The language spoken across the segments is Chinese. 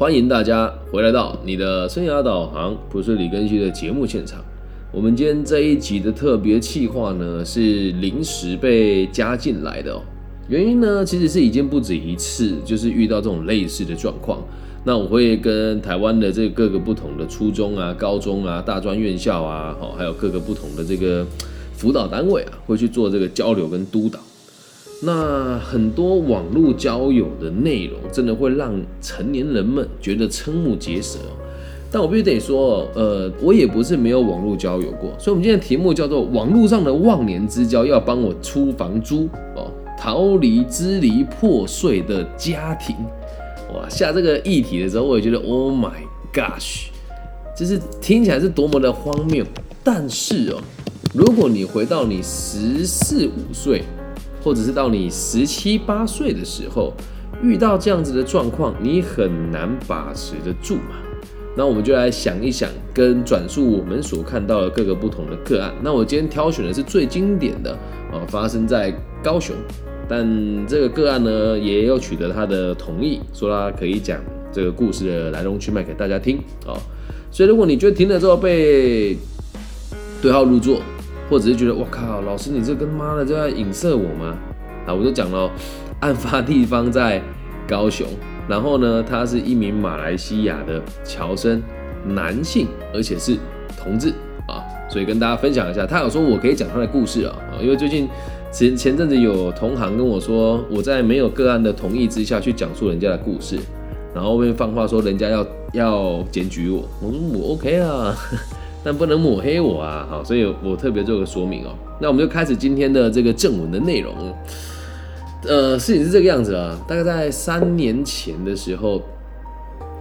欢迎大家回来到你的生涯导航，不是李根熙的节目现场。我们今天这一集的特别企划呢，是临时被加进来的哦。原因呢，其实是已经不止一次，就是遇到这种类似的状况。那我会跟台湾的这各个不同的初中啊、高中啊、大专院校啊，好，还有各个不同的这个辅导单位啊，会去做这个交流跟督导。那很多网络交友的内容，真的会让成年人们觉得瞠目结舌。但我必须得说，呃，我也不是没有网络交友过，所以，我们今天的题目叫做“网络上的忘年之交要帮我出房租哦，逃离支离破碎的家庭”。哇，下这个议题的时候，我也觉得 “Oh my gosh”，就是听起来是多么的荒谬。但是哦，如果你回到你十四五岁，或者是到你十七八岁的时候，遇到这样子的状况，你很难把持得住嘛？那我们就来想一想，跟转述我们所看到的各个不同的个案。那我今天挑选的是最经典的啊，发生在高雄，但这个个案呢，也有取得他的同意，说他可以讲这个故事的来龙去脉给大家听啊。所以如果你觉得听了之后被对号入座，或者是觉得我靠，老师你这跟妈的就在影射我吗？啊，我就讲了，案发地方在高雄，然后呢，他是一名马来西亚的侨生，男性，而且是同志啊，所以跟大家分享一下，他有说我可以讲他的故事啊，因为最近前前阵子有同行跟我说，我在没有个案的同意之下去讲述人家的故事，然后后面放话说人家要要检举我，我说我 OK 啊。但不能抹黑我啊，好，所以我特别做个说明哦。那我们就开始今天的这个正文的内容。呃，事情是这个样子啊，大概在三年前的时候，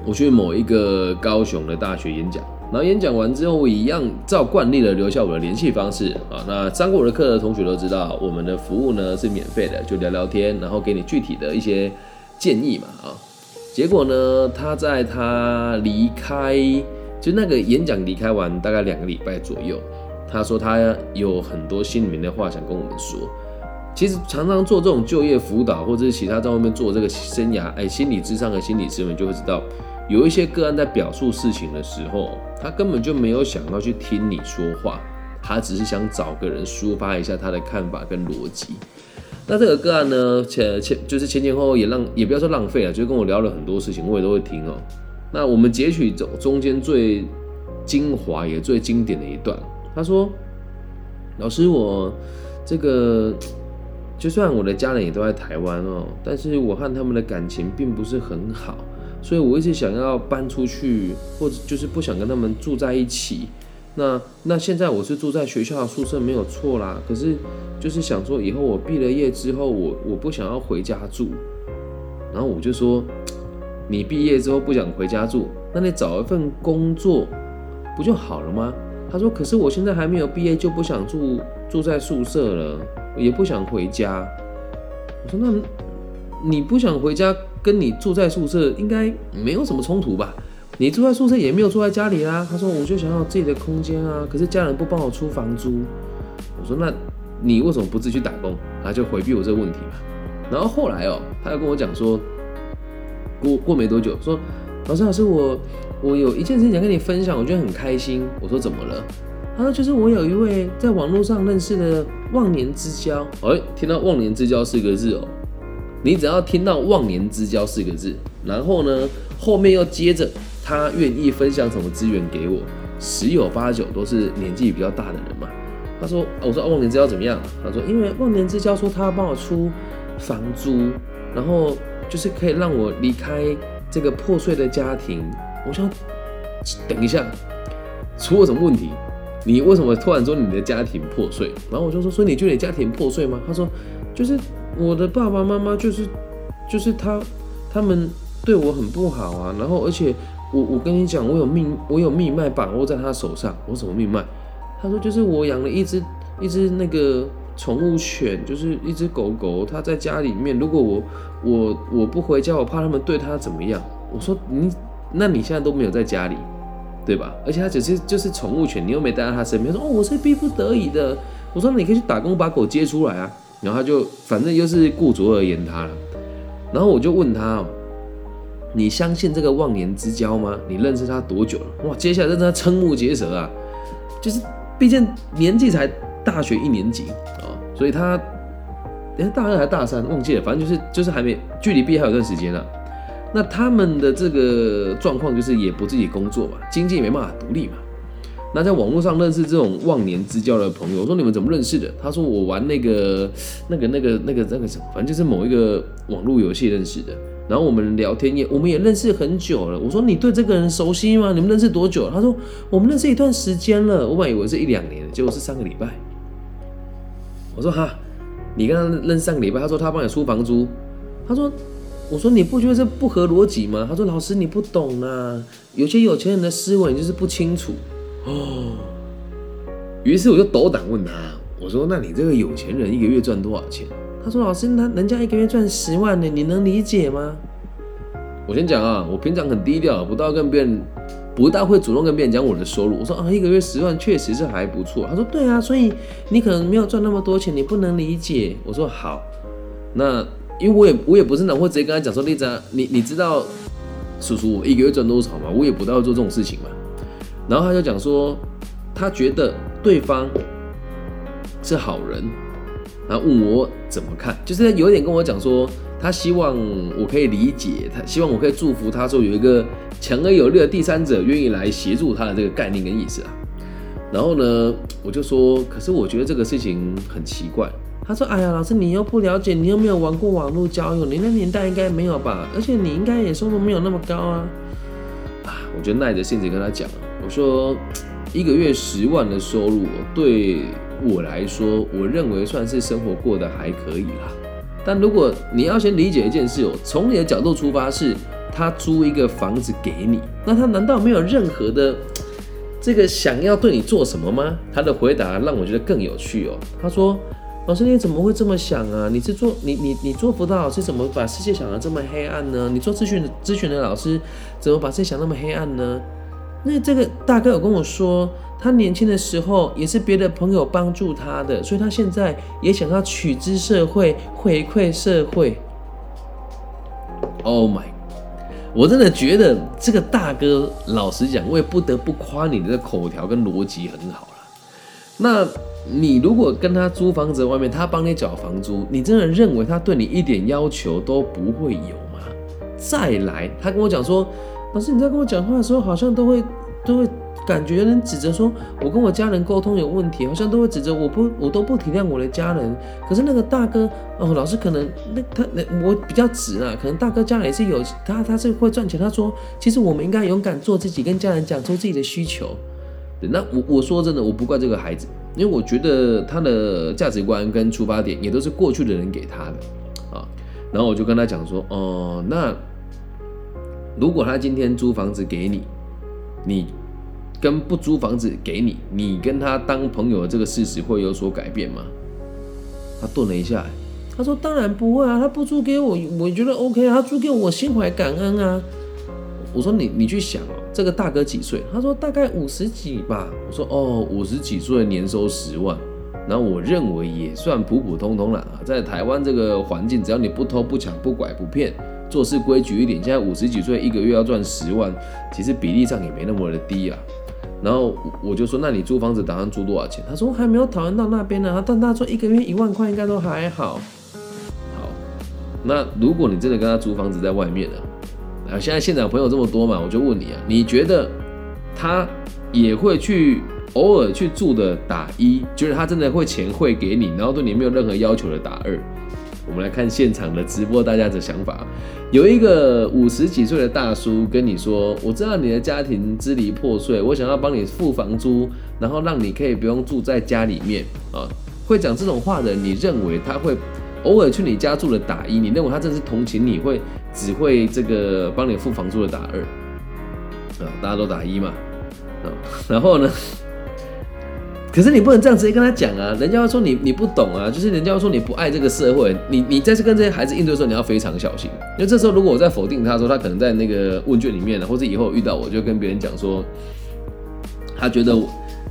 我去某一个高雄的大学演讲，然后演讲完之后，我一样照惯例的留下我的联系方式啊。那上过我的课的同学都知道，我们的服务呢是免费的，就聊聊天，然后给你具体的一些建议嘛啊。结果呢，他在他离开。就那个演讲离开完大概两个礼拜左右，他说他有很多心里面的话想跟我们说。其实常常做这种就业辅导，或者是其他在外面做这个生涯哎心理智商和心理师们，就会知道有一些个案在表述事情的时候，他根本就没有想要去听你说话，他只是想找个人抒发一下他的看法跟逻辑。那这个个案呢，前前就是前前后后也浪也不要说浪费了，就跟我聊了很多事情，我也都会听哦。那我们截取中中间最精华也最经典的一段，他说：“老师，我这个就算我的家人也都在台湾哦，但是我和他们的感情并不是很好，所以我一直想要搬出去，或者就是不想跟他们住在一起。那那现在我是住在学校的宿舍没有错啦，可是就是想说以后我毕了业之后，我我不想要回家住。然后我就说。”你毕业之后不想回家住，那你找一份工作不就好了吗？他说：“可是我现在还没有毕业，就不想住住在宿舍了，也不想回家。”我说：“那你不想回家，跟你住在宿舍应该没有什么冲突吧？你住在宿舍也没有住在家里啦。”他说：“我就想要自己的空间啊，可是家人不帮我出房租。”我说：“那你为什么不自己去打工？”他就回避我这个问题嘛。然后后来哦，他又跟我讲说。过过没多久，说老师老师，我我有一件事情想跟你分享，我觉得很开心。我说怎么了？他说就是我有一位在网络上认识的忘年之交。哎，听到忘年之交四个字哦，你只要听到忘年之交四个字，然后呢后面又接着他愿意分享什么资源给我，十有八九都是年纪比较大的人嘛。他说我说忘年之交怎么样？他说因为忘年之交说他要帮我出房租，然后。就是可以让我离开这个破碎的家庭。我想等一下，出了什么问题？你为什么突然说你的家庭破碎？然后我就说：，说你觉得你家庭破碎吗？他说：，就是我的爸爸妈妈，就是就是他他们对我很不好啊。然后而且我我跟你讲，我有命我有命脉把握在他手上。我什么命脉？他说：，就是我养了一只一只那个。宠物犬就是一只狗狗，它在家里面。如果我我我不回家，我怕他们对它怎么样。我说你，那你现在都没有在家里，对吧？而且它只是就是宠物犬，你又没待在它身边。说哦，我是逼不得已的。我说你可以去打工把狗接出来啊。然后他就反正又是顾左而言他了。然后我就问他，你相信这个忘年之交吗？你认识他多久了？哇，接下来真的瞠目结舌啊！就是毕竟年纪才大学一年级啊，所以他哎大二还大三忘记了，反正就是就是还没距离毕业还有段时间啊。那他们的这个状况就是也不自己工作嘛，经济也没办法独立嘛。那在网络上认识这种忘年之交的朋友，我说你们怎么认识的？他说我玩那个那个那个那个那个什么，反正就是某一个网络游戏认识的。然后我们聊天也我们也认识很久了。我说你对这个人熟悉吗？你们认识多久？他说我们认识一段时间了。我本来以为是一两年，结果是三个礼拜。我说哈，你跟他认上个礼拜？他说他帮你出房租。他说。我说你不觉得这不合逻辑吗？他说老师你不懂啊，有些有钱人的思维就是不清楚哦。于是我就斗胆问他，我说那你这个有钱人一个月赚多少钱？他说老师那人家一个月赚十万呢，你能理解吗？我先讲啊，我平常很低调，不到跟别人不大会主动跟别人讲我的收入。我说啊一个月十万确实是还不错。他说对啊，所以你可能没有赚那么多钱，你不能理解。我说好，那。因为我也我也不是能会直接跟他讲说，丽子，你你知道叔叔我一个月赚多少吗？我也不大会做这种事情嘛。然后他就讲说，他觉得对方是好人，然后问我怎么看，就是有点跟我讲说，他希望我可以理解，他希望我可以祝福他，说有一个强而有力的第三者愿意来协助他的这个概念跟意思啊。然后呢，我就说，可是我觉得这个事情很奇怪。他说：“哎呀，老师，你又不了解，你又没有玩过网络交友，你那年代应该没有吧？而且你应该也收入没有那么高啊！啊，我就耐着性子跟他讲，我说一个月十万的收入，对我来说，我认为算是生活过得还可以啦。但如果你要先理解一件事哦，从你的角度出发，是他租一个房子给你，那他难道没有任何的这个想要对你做什么吗？他的回答让我觉得更有趣哦。他说。”老师，你怎么会这么想啊？你是做你你你做辅导老师，怎么把世界想的这么黑暗呢？你做咨询咨询的老师，怎么把世界想那么黑暗呢？那这个大哥有跟我说，他年轻的时候也是别的朋友帮助他的，所以他现在也想要取之社会，回馈社会。Oh my！我真的觉得这个大哥，老实讲，我也不得不夸你的口条跟逻辑很好了。那。你如果跟他租房子，外面他帮你缴房租，你真的认为他对你一点要求都不会有吗？再来，他跟我讲说，老师你在跟我讲话的时候，好像都会都会感觉有人指责说，我跟我家人沟通有问题，好像都会指责我不我都不体谅我的家人。可是那个大哥哦，老师可能那他那我比较直啊，可能大哥家里是有他他是会赚钱。他说，其实我们应该勇敢做自己，跟家人讲出自己的需求。那我我说真的，我不怪这个孩子。因为我觉得他的价值观跟出发点也都是过去的人给他的啊，然后我就跟他讲说，哦，那如果他今天租房子给你，你跟不租房子给你，你跟他当朋友的这个事实会有所改变吗？他顿了一下，他说当然不会啊，他不租给我，我觉得 OK 啊，他租给我，我心怀感恩啊。我说你你去想哦，这个大哥几岁？他说大概五十几吧。我说哦，五十几岁年收十万，那我认为也算普普通通了啊。在台湾这个环境，只要你不偷不抢不拐不骗，做事规矩一点，现在五十几岁一个月要赚十万，其实比例上也没那么的低啊。然后我就说，那你租房子打算租多少钱？他说还没有讨论到那边呢，他但他说一个月一万块应该都还好。好，那如果你真的跟他租房子在外面呢？啊，现在现场朋友这么多嘛，我就问你啊，你觉得他也会去偶尔去住的打一，就是他真的会钱会给你，然后对你没有任何要求的打二。我们来看现场的直播，大家的想法。有一个五十几岁的大叔跟你说：“我知道你的家庭支离破碎，我想要帮你付房租，然后让你可以不用住在家里面啊。”会讲这种话的，你认为他会？偶尔去你家住的打一，你认为他真是同情你，会只会这个帮你付房租的打二啊？大家都打一嘛啊？然后呢？可是你不能这样直接跟他讲啊！人家要说你你不懂啊，就是人家要说你不爱这个社会。你你在这跟这些孩子应对的时候，你要非常小心，因为这时候如果我在否定他说，他可能在那个问卷里面呢，或者以后遇到我就跟别人讲说，他觉得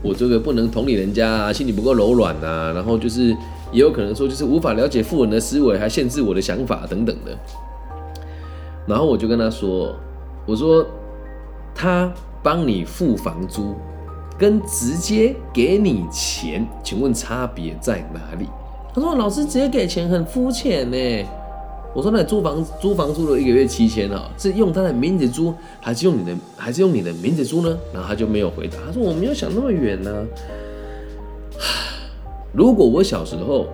我这个不能同理人家啊，心里不够柔软啊，然后就是。也有可能说，就是无法了解富人的思维，还限制我的想法等等的。然后我就跟他说：“我说他帮你付房租，跟直接给你钱，请问差别在哪里？”他说：“老师直接给钱很肤浅呢。”我说：“那租房租房租了一个月七千啊，是用他的名字租，还是用你的还是用你的名字租呢？”然后他就没有回答。他说：“我没有想那么远呢。如果我小时候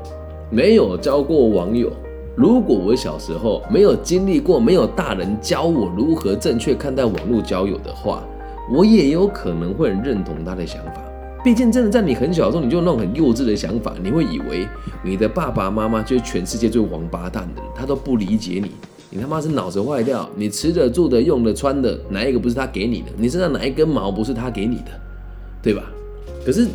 没有交过网友。”如果我小时候没有经历过，没有大人教我如何正确看待网络交友的话，我也有可能会很认同他的想法。毕竟，真的在你很小的时候，你就那种很幼稚的想法，你会以为你的爸爸妈妈就是全世界最王八蛋的，他都不理解你。你他妈是脑子坏掉？你吃的、住的、用的、穿的，哪一个不是他给你的？你身上哪一根毛不是他给你的？对吧？可是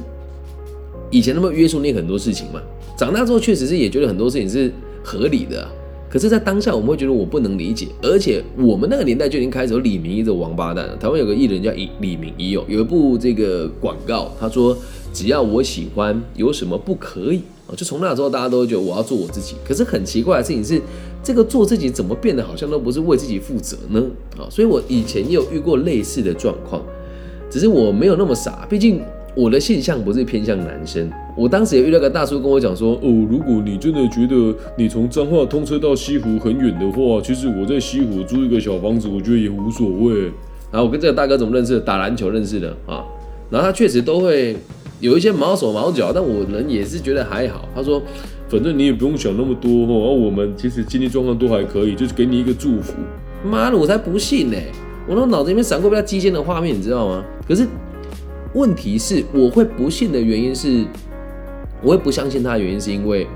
以前那么约束你很多事情嘛，长大之后确实是也觉得很多事情是。合理的，可是，在当下我们会觉得我不能理解，而且我们那个年代就已经开始有李明一这王八蛋了。台湾有个艺人叫李李明一哦，有一部这个广告，他说只要我喜欢，有什么不可以啊？就从那时候，大家都觉得我要做我自己。可是很奇怪的事情是，这个做自己怎么变得好像都不是为自己负责呢？啊，所以我以前也有遇过类似的状况，只是我没有那么傻，毕竟。我的性向不是偏向男生，我当时也遇到个大叔跟我讲说，哦，如果你真的觉得你从彰化通车到西湖很远的话，其实我在西湖租一个小房子，我觉得也无所谓。然后我跟这个大哥怎么认识？打篮球认识的啊。然后他确实都会有一些毛手毛脚，但我人也是觉得还好。他说，反正你也不用想那么多哈，我们其实经济状况都还可以，就是给你一个祝福。妈的，我才不信呢！我那脑子里面闪过比较激进的画面，你知道吗？可是。问题是，我会不信的原因是，我会不相信他的原因是因为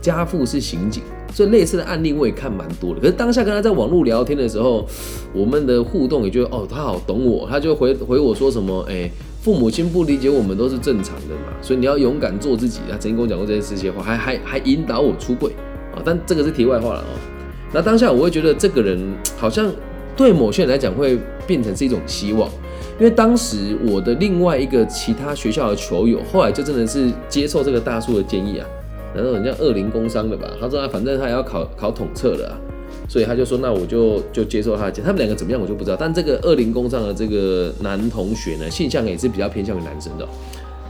家父是刑警，所以类似的案例我也看蛮多的。可是当下跟他在网络聊天的时候，我们的互动也觉得哦，他好懂我，他就回回我说什么，哎，父母亲不理解我们都是正常的嘛，所以你要勇敢做自己。他曾经跟我讲过这些这些话，还还还引导我出柜啊。但这个是题外话了哦。那当下我会觉得这个人好像对某些人来讲会变成是一种希望。因为当时我的另外一个其他学校的球友，后来就真的是接受这个大叔的建议啊，然后人家二零工商的吧，他说他反正他也要考考统测了啊，所以他就说那我就就接受他的建议。他们两个怎么样我就不知道，但这个二零工商的这个男同学呢，性向也是比较偏向于男生的。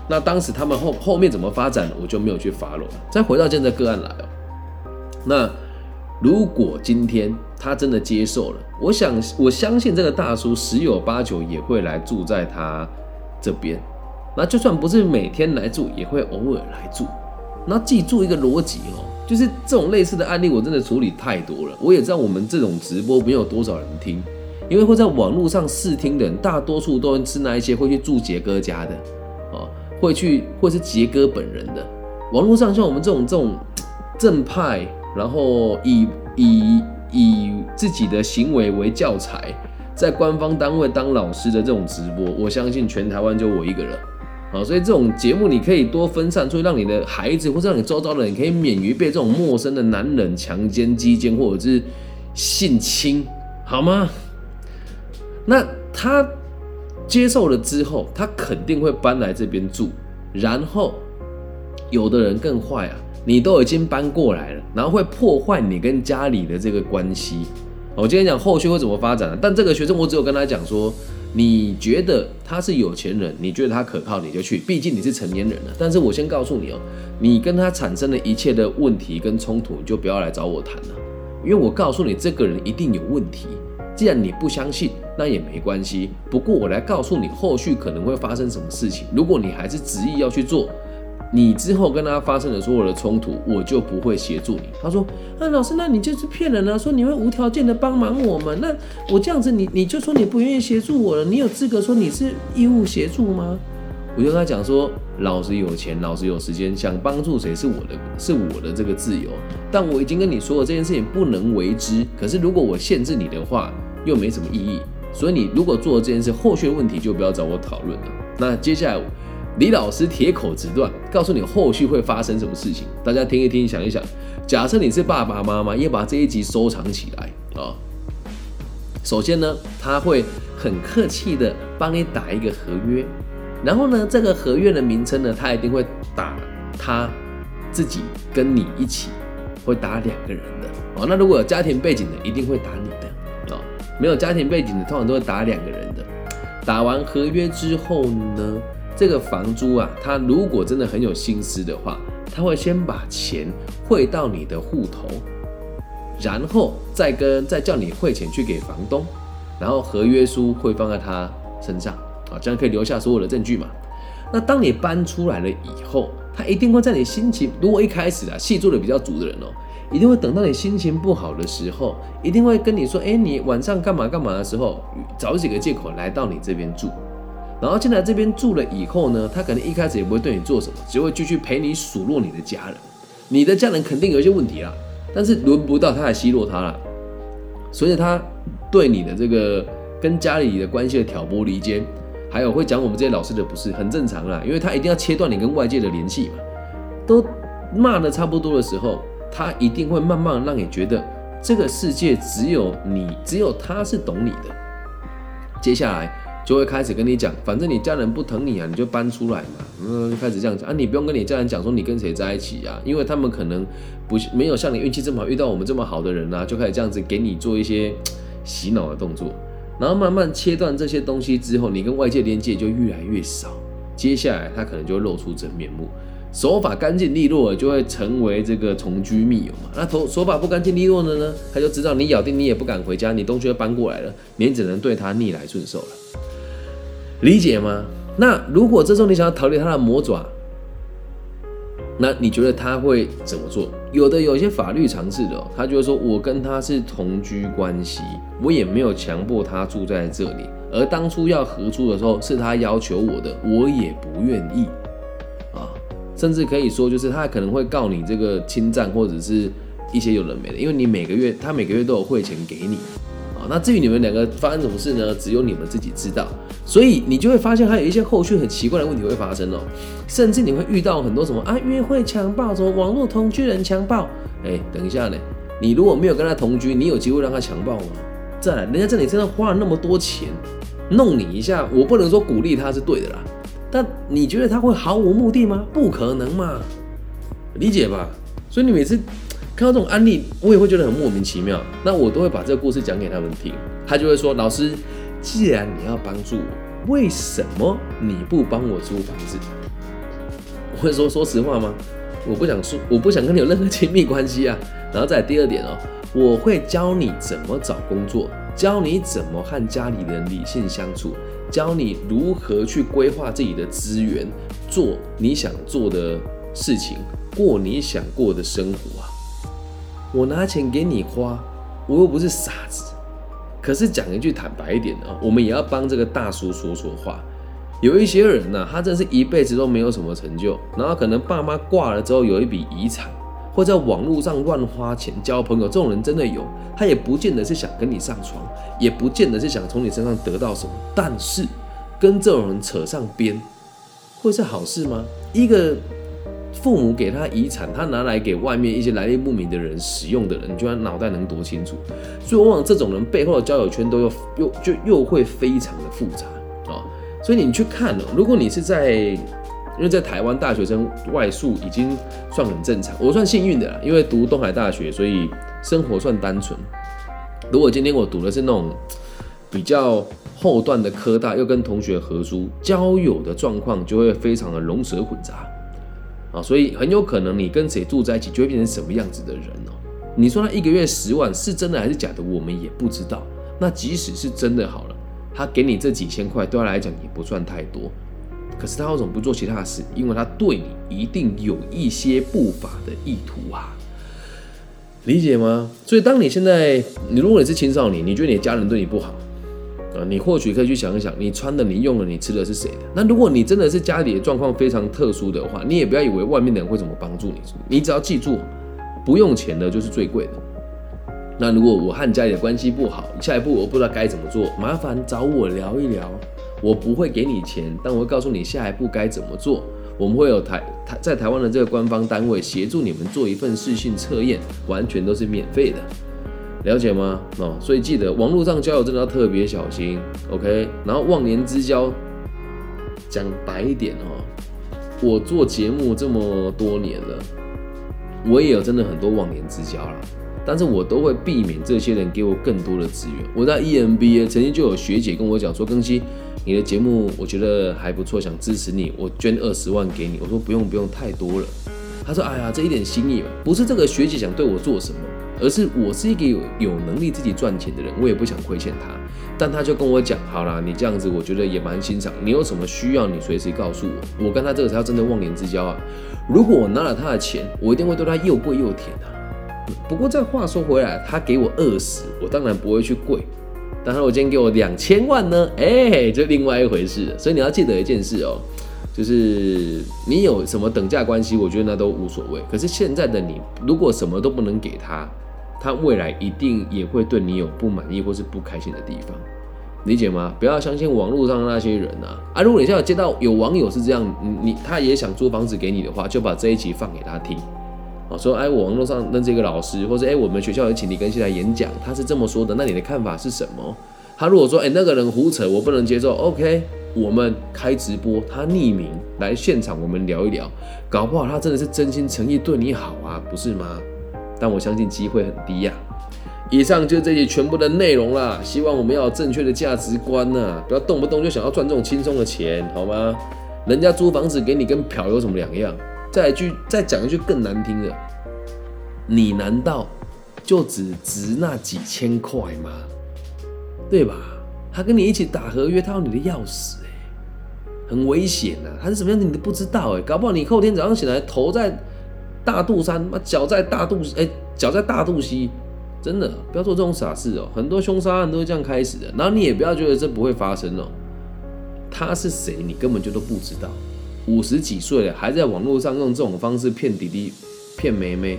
那当时他们后后面怎么发展，我就没有去发了。再回到现在个案来哦，那。如果今天他真的接受了，我想我相信这个大叔十有八九也会来住在他这边。那就算不是每天来住，也会偶尔来住。那记住一个逻辑哦，就是这种类似的案例，我真的处理太多了。我也知道我们这种直播没有多少人听，因为会在网络上试听的人，大多数都是那一些会去住杰哥家的啊，会去或是杰哥本人的。网络上像我们这种这种正派。然后以以以自己的行为为教材，在官方单位当老师的这种直播，我相信全台湾就我一个人啊！所以这种节目你可以多分散出去，让你的孩子或者让你周遭的人可以免于被这种陌生的男人强奸、击奸或者是性侵，好吗？那他接受了之后，他肯定会搬来这边住，然后有的人更坏啊！你都已经搬过来了，然后会破坏你跟家里的这个关系。我今天讲后续会怎么发展，但这个学生我只有跟他讲说，你觉得他是有钱人，你觉得他可靠，你就去，毕竟你是成年人了。但是我先告诉你哦，你跟他产生的一切的问题跟冲突，你就不要来找我谈了，因为我告诉你，这个人一定有问题。既然你不相信，那也没关系。不过我来告诉你，后续可能会发生什么事情。如果你还是执意要去做。你之后跟他发生的所有的冲突，我就不会协助你。他说：“啊，老师，那你就是骗人啊！说你会无条件的帮忙我们，那我这样子，你你就说你不愿意协助我了，你有资格说你是义务协助吗？”我就跟他讲说：“老子有钱，老子有时间，想帮助谁是我的，是我的这个自由。但我已经跟你说了，这件事情不能为之。可是如果我限制你的话，又没什么意义。所以你如果做了这件事，后续问题就不要找我讨论了。那接下来。”李老师铁口直断，告诉你后续会发生什么事情，大家听一听，想一想。假设你是爸爸妈妈，也把这一集收藏起来啊。首先呢，他会很客气的帮你打一个合约，然后呢，这个合约的名称呢，他一定会打他自己跟你一起，会打两个人的哦。那如果有家庭背景的，一定会打你的哦。没有家庭背景的通常都会打两个人的。打完合约之后呢，这个房租啊，他如果真的很有心思的话，他会先把钱汇到你的户头，然后再跟再叫你汇钱去给房东，然后合约书会放在他身上啊，这样可以留下所有的证据嘛。那当你搬出来了以后，他一定会在你心情如果一开始啊戏做的比较足的人哦，一定会等到你心情不好的时候，一定会跟你说，哎，你晚上干嘛干嘛的时候，找几个借口来到你这边住。然后进来这边住了以后呢，他可能一开始也不会对你做什么，只会继续陪你数落你的家人。你的家人肯定有一些问题啦，但是轮不到他来奚落他了。所以他对你的这个跟家里的关系的挑拨离间，还有会讲我们这些老师的不是很正常啦，因为他一定要切断你跟外界的联系嘛。都骂的差不多的时候，他一定会慢慢让你觉得这个世界只有你，只有他是懂你的。接下来。就会开始跟你讲，反正你家人不疼你啊，你就搬出来嘛。嗯，就开始这样讲啊，你不用跟你家人讲说你跟谁在一起啊，因为他们可能不没有像你运气这么好遇到我们这么好的人啊，就开始这样子给你做一些 洗脑的动作，然后慢慢切断这些东西之后，你跟外界连接就越来越少。接下来他可能就会露出真面目，手法干净利落就会成为这个同居密友嘛。那头手法不干净利落的呢，他就知道你咬定你也不敢回家，你东西要搬过来了，你只能对他逆来顺受了。理解吗？那如果这时候你想要逃离他的魔爪，那你觉得他会怎么做？有的有一些法律尝试的，他就会说：“我跟他是同居关系，我也没有强迫他住在这里，而当初要合租的时候是他要求我的，我也不愿意。”啊，甚至可以说，就是他可能会告你这个侵占或者是一些有人没的，因为你每个月他每个月都有汇钱给你。那至于你们两个发生什么事呢？只有你们自己知道，所以你就会发现还有一些后续很奇怪的问题会发生哦，甚至你会遇到很多什么啊约会强暴，什么网络同居人强暴。哎，等一下呢，你如果没有跟他同居，你有机会让他强暴吗？再来，人家在你身上花了那么多钱，弄你一下，我不能说鼓励他是对的啦，但你觉得他会毫无目的吗？不可能嘛，理解吧？所以你每次。看到这种案例，我也会觉得很莫名其妙。那我都会把这个故事讲给他们听，他就会说：“老师，既然你要帮助我，为什么你不帮我租房子？”我会说：“说实话吗？我不想说，我不想跟你有任何亲密关系啊。”然后再第二点哦，我会教你怎么找工作，教你怎么和家里人理性相处，教你如何去规划自己的资源，做你想做的事情，过你想过的生活。我拿钱给你花，我又不是傻子。可是讲一句坦白一点的，我们也要帮这个大叔说说话。有一些人呢，他真是一辈子都没有什么成就，然后可能爸妈挂了之后有一笔遗产，或在网络上乱花钱交朋友，这种人真的有。他也不见得是想跟你上床，也不见得是想从你身上得到什么。但是跟这种人扯上边，会是好事吗？一个。父母给他遗产，他拿来给外面一些来历不明的人使用的人，你就他脑袋能多清楚？所以往往这种人背后的交友圈都又又就又会非常的复杂啊！所以你去看哦，如果你是在，因为在台湾大学生外宿已经算很正常，我算幸运的啦，因为读东海大学，所以生活算单纯。如果今天我读的是那种比较后段的科大，又跟同学合租，交友的状况就会非常的龙蛇混杂。啊，所以很有可能你跟谁住在一起，就会变成什么样子的人哦。你说他一个月十万是真的还是假的，我们也不知道。那即使是真的好了，他给你这几千块，对他来讲也不算太多。可是他为什么不做其他的事？因为他对你一定有一些不法的意图啊，理解吗？所以当你现在，你如果你是青少年，你觉得你的家人对你不好。你或许可以去想一想，你穿的、你用的、你吃的是谁的？那如果你真的是家里的状况非常特殊的话，你也不要以为外面的人会怎么帮助你，你只要记住，不用钱的就是最贵的。那如果我和家里的关系不好，下一步我不知道该怎么做，麻烦找我聊一聊。我不会给你钱，但我会告诉你下一步该怎么做。我们会有台台在台湾的这个官方单位协助你们做一份试性测验，完全都是免费的。了解吗？哦，所以记得网络上交友真的要特别小心，OK？然后忘年之交，讲白一点哦，我做节目这么多年了，我也有真的很多忘年之交了。但是我都会避免这些人给我更多的资源。我在 EMBA 曾经就有学姐跟我讲说，更新你的节目，我觉得还不错，想支持你，我捐二十万给你。我说不用不用，太多了。他说，哎呀，这一点心意嘛，不是这个学姐想对我做什么，而是我是一个有有能力自己赚钱的人，我也不想亏欠他。但他就跟我讲，好啦，你这样子，我觉得也蛮欣赏。你有什么需要，你随时告诉我。我跟他这个才叫真的忘年之交啊！如果我拿了他的钱，我一定会对他又贵又舔啊。不过这话说回来，他给我二十，我当然不会去跪。但是我今天给我两千万呢，哎，就另外一回事了。所以你要记得一件事哦，就是你有什么等价关系，我觉得那都无所谓。可是现在的你，如果什么都不能给他，他未来一定也会对你有不满意或是不开心的地方，理解吗？不要相信网络上那些人啊！啊，如果你现在接到有网友是这样，你他也想租房子给你的话，就把这一集放给他听。啊，说哎，我网络上认识一个老师，或者哎，我们学校有请李根熙来演讲，他是这么说的，那你的看法是什么？他如果说哎，那个人胡扯，我不能接受，OK，我们开直播，他匿名来现场，我们聊一聊，搞不好他真的是真心诚意对你好啊，不是吗？但我相信机会很低呀。以上就这些全部的内容啦，希望我们要有正确的价值观呐，不要动不动就想要赚这种轻松的钱，好吗？人家租房子给你跟嫖有什么两样？再一句，再讲一句更难听的，你难道就只值那几千块吗？对吧？他跟你一起打合约，他要你的钥匙，哎，很危险呐！他是什么样子你都不知道，哎，搞不好你后天早上醒来头在大肚山，妈脚在大肚，哎，脚在大肚溪，真的不要做这种傻事哦！很多凶杀案都是这样开始的，然后你也不要觉得这不会发生哦。他是谁，你根本就都不知道。五十几岁了，还在网络上用这种方式骗弟弟、骗妹妹，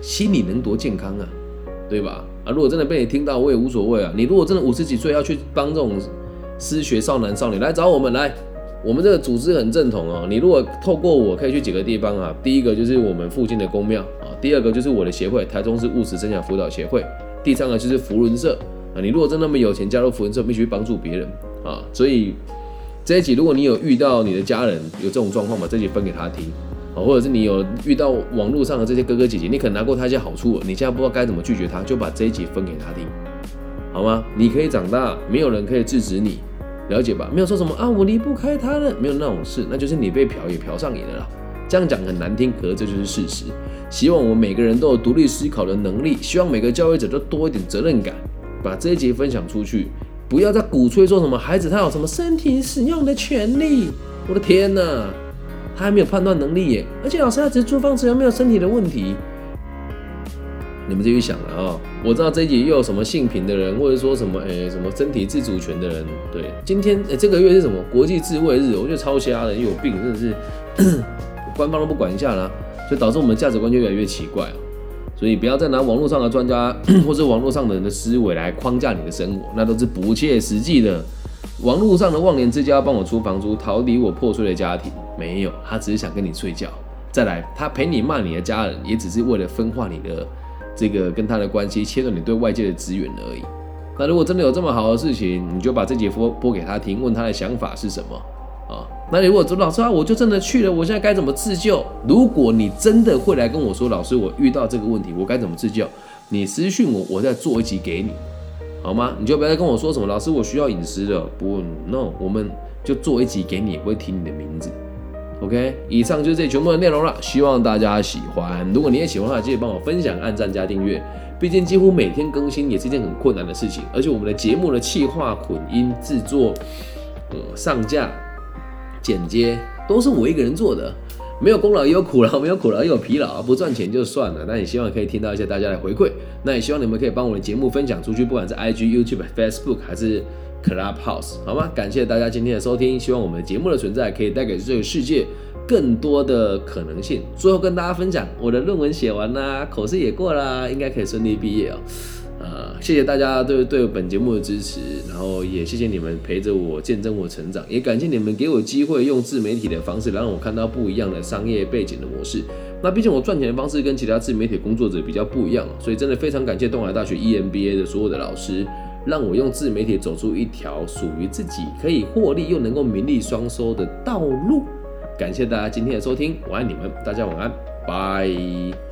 心里能多健康啊？对吧？啊，如果真的被你听到，我也无所谓啊。你如果真的五十几岁要去帮这种失学少男少女来找我们来，我们这个组织很正统哦。你如果透过我可以去几个地方啊，第一个就是我们附近的公庙啊，第二个就是我的协会，台中市务实生涯辅导协会，第三个就是福伦社啊。你如果真那么有钱，加入福伦社，必须帮助别人啊。所以。这一集，如果你有遇到你的家人有这种状况嘛，这集分给他听啊，或者是你有遇到网络上的这些哥哥姐姐，你可能拿过他一些好处，你现在不知道该怎么拒绝他，就把这一集分给他听，好吗？你可以长大，没有人可以制止你，了解吧？没有说什么啊，我离不开他了，没有那种事，那就是你被嫖也嫖上瘾了啦。这样讲很难听，可是这就是事实。希望我们每个人都有独立思考的能力，希望每个教育者都多一点责任感，把这一节分享出去。不要再鼓吹说什么孩子他有什么身体使用的权利，我的天哪，他还没有判断能力耶！而且老师他只是租房子，又没有身体的问题。你们自己想了啊！我知道这一集又有什么性平的人，或者说什么诶什么身体自主权的人。对，今天诶这个月是什么国际自卫日？我觉得超瞎的，有病，真的是 官方都不管一下啦，所以导致我们价值观就越来越奇怪啊。所以不要再拿网络上的专家 或者网络上的人的思维来框架你的生活，那都是不切实际的。网络上的忘年之交帮我出房租，逃离我破碎的家庭，没有，他只是想跟你睡觉。再来，他陪你骂你的家人，也只是为了分化你的这个跟他的关系，切断你对外界的资源而已。那如果真的有这么好的事情，你就把这节播播给他听，问他的想法是什么啊？那如果说老师啊，我就真的去了，我现在该怎么自救？如果你真的会来跟我说，老师，我遇到这个问题，我该怎么自救？你私讯我，我再做一集给你，好吗？你就不要再跟我说什么，老师，我需要隐私的，不，no，我们就做一集给你，不会提你的名字。OK，以上就是这全部的内容了，希望大家喜欢。如果你也喜欢的话，记得帮我分享、按赞、加订阅。毕竟几乎每天更新也是一件很困难的事情，而且我们的节目的企划、混音、制作、呃，上架。剪接都是我一个人做的，没有功劳也有苦劳，没有苦劳也有疲劳，不赚钱就算了。那也希望可以听到一些大家的回馈，那也希望你们可以帮我的节目分享出去，不管是 IG、YouTube、Facebook 还是 Clubhouse，好吗？感谢大家今天的收听，希望我们的节目的存在可以带给这个世界更多的可能性。最后跟大家分享，我的论文写完啦，口试也过啦，应该可以顺利毕业哦。呃，谢谢大家对对本节目的支持，然后也谢谢你们陪着我见证我成长，也感谢你们给我机会用自媒体的方式让我看到不一样的商业背景的模式。那毕竟我赚钱的方式跟其他自媒体工作者比较不一样，所以真的非常感谢东海大学 EMBA 的所有的老师，让我用自媒体走出一条属于自己可以获利又能够名利双收的道路。感谢大家今天的收听，我爱你们，大家晚安，拜。